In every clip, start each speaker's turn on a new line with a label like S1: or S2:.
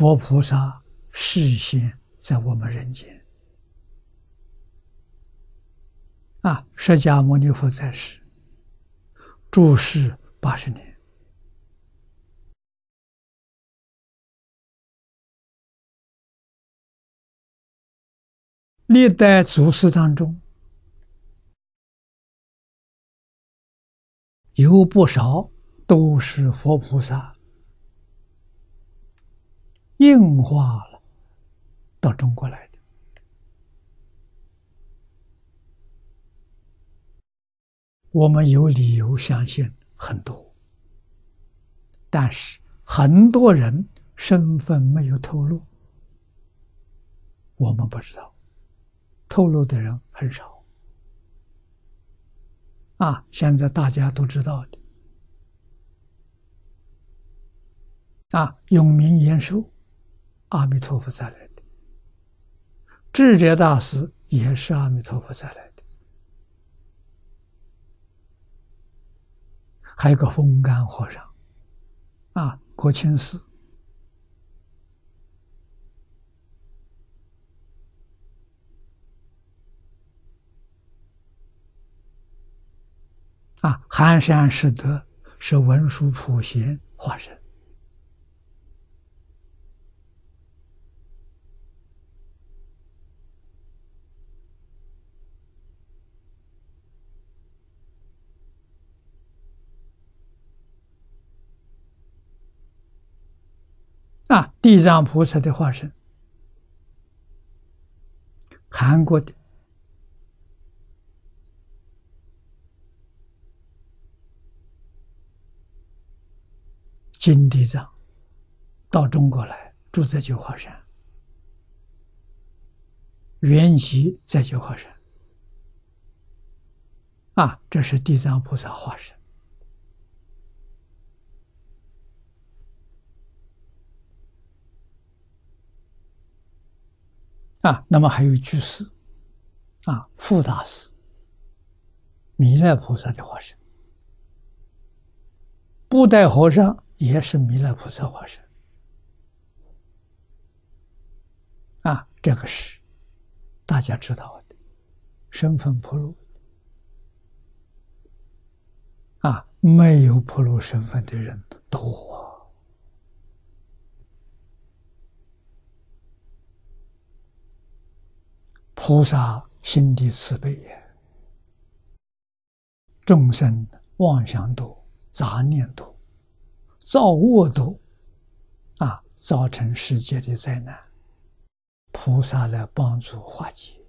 S1: 佛菩萨示现在我们人间。啊，释迦牟尼佛在世，住世八十年。历代祖师当中，有不少都是佛菩萨硬化了到中国来的。我们有理由相信很多，但是很多人身份没有透露，我们不知道。透露的人很少，啊！现在大家都知道的，啊，永明延寿，阿弥陀佛再来的；智者大师也是阿弥陀佛再来的；还有个风干和尚，啊，国清寺。啊，寒山拾得是文殊普贤化身。啊，地藏菩萨的化身，韩国的。金地藏到中国来，住在九华山，原籍在九华山。啊，这是地藏菩萨化身。啊，那么还有居士，啊，富大师，弥勒菩萨的化身，布袋和尚。也是弥勒菩萨化身啊，这个是大家知道的，身份铺路啊，没有铺路身份的人多，菩萨心地慈悲。也，众生妄想多，杂念多。造恶多，啊，造成世界的灾难，菩萨来帮助化解，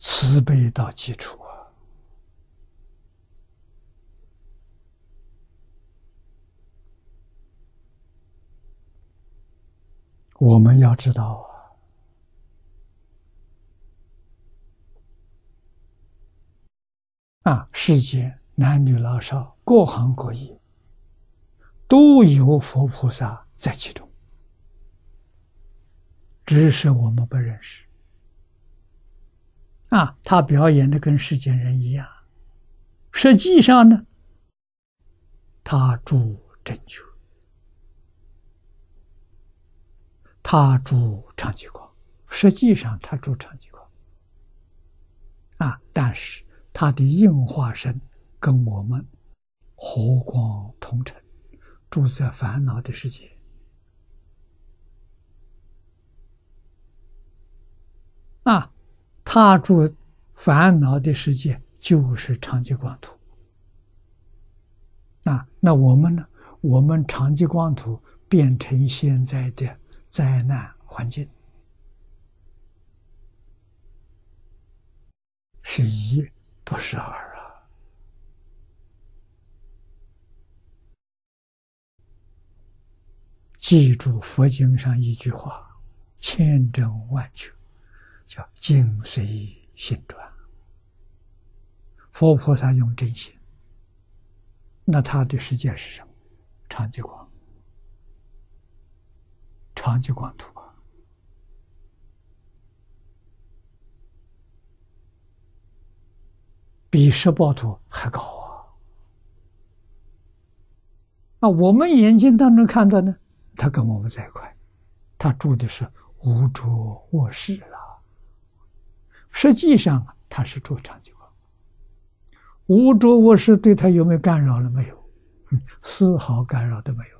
S1: 慈悲到基础啊！我们要知道啊。啊，世间男女老少，各行各业，都有佛菩萨在其中，只是我们不认识。啊，他表演的跟世间人一样，实际上呢，他住正觉，他住长吉光，实际上他住长吉光。啊，但是。他的应化身跟我们和光同尘，住在烦恼的世界啊，他住烦恼的世界就是长吉光土啊。那我们呢？我们长吉光土变成现在的灾难环境，是一。不是二啊！记住佛经上一句话：“千真万确，叫境随心转。”佛菩萨用真心，那他的世界是什么？长吉光，长吉光图。比十报图还高啊！啊，我们眼睛当中看到呢，他跟我们在一块，他住的是无主卧室了。实际上他是住长吉光，无主卧室对他有没有干扰了？没有，丝毫干扰都没有。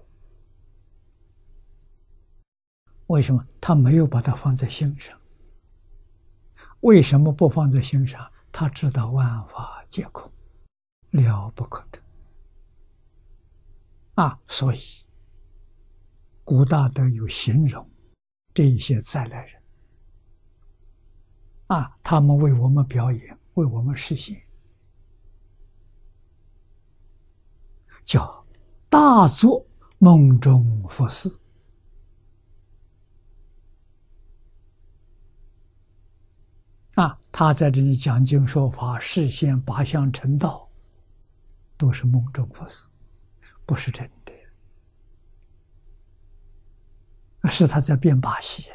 S1: 为什么他没有把它放在心上？为什么不放在心上？他知道万法皆空，了不可得啊！所以古大德有形容这一些再来人啊，他们为我们表演，为我们实现，叫大作梦中佛事。啊，他在这里讲经说法，实现八相成道，都是梦中佛事，不是真的，是他在变把戏，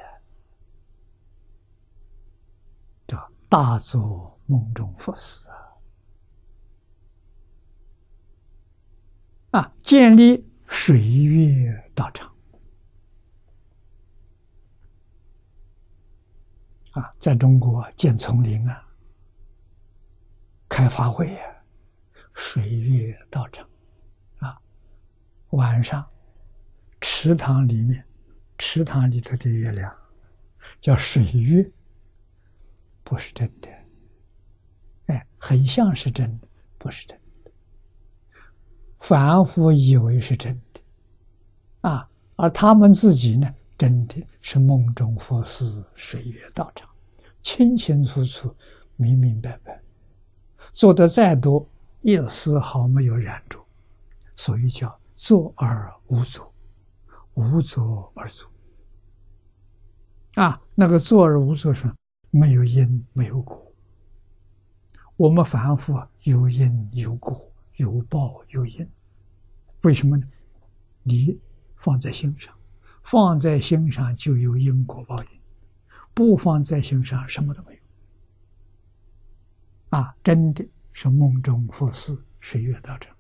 S1: 叫大做梦中佛事啊！啊，建立水月道场。啊，在中国建丛林啊，开发会啊，水月道场，啊，晚上池塘里面，池塘里头的月亮叫水月，不是真的，哎，很像是真的，不是真的，反复以为是真的，啊，而他们自己呢？真的是梦中佛事，水月道场，清清楚楚、明明白白，做的再多，一丝毫没有染着，所以叫做而无作，无作而作。啊，那个作而无作是没有因没有果。我们凡夫有因有果，有报有因，为什么呢？你放在心上。放在心上就有因果报应，不放在心上什么都没有。啊，真的是梦中佛事，水月道场。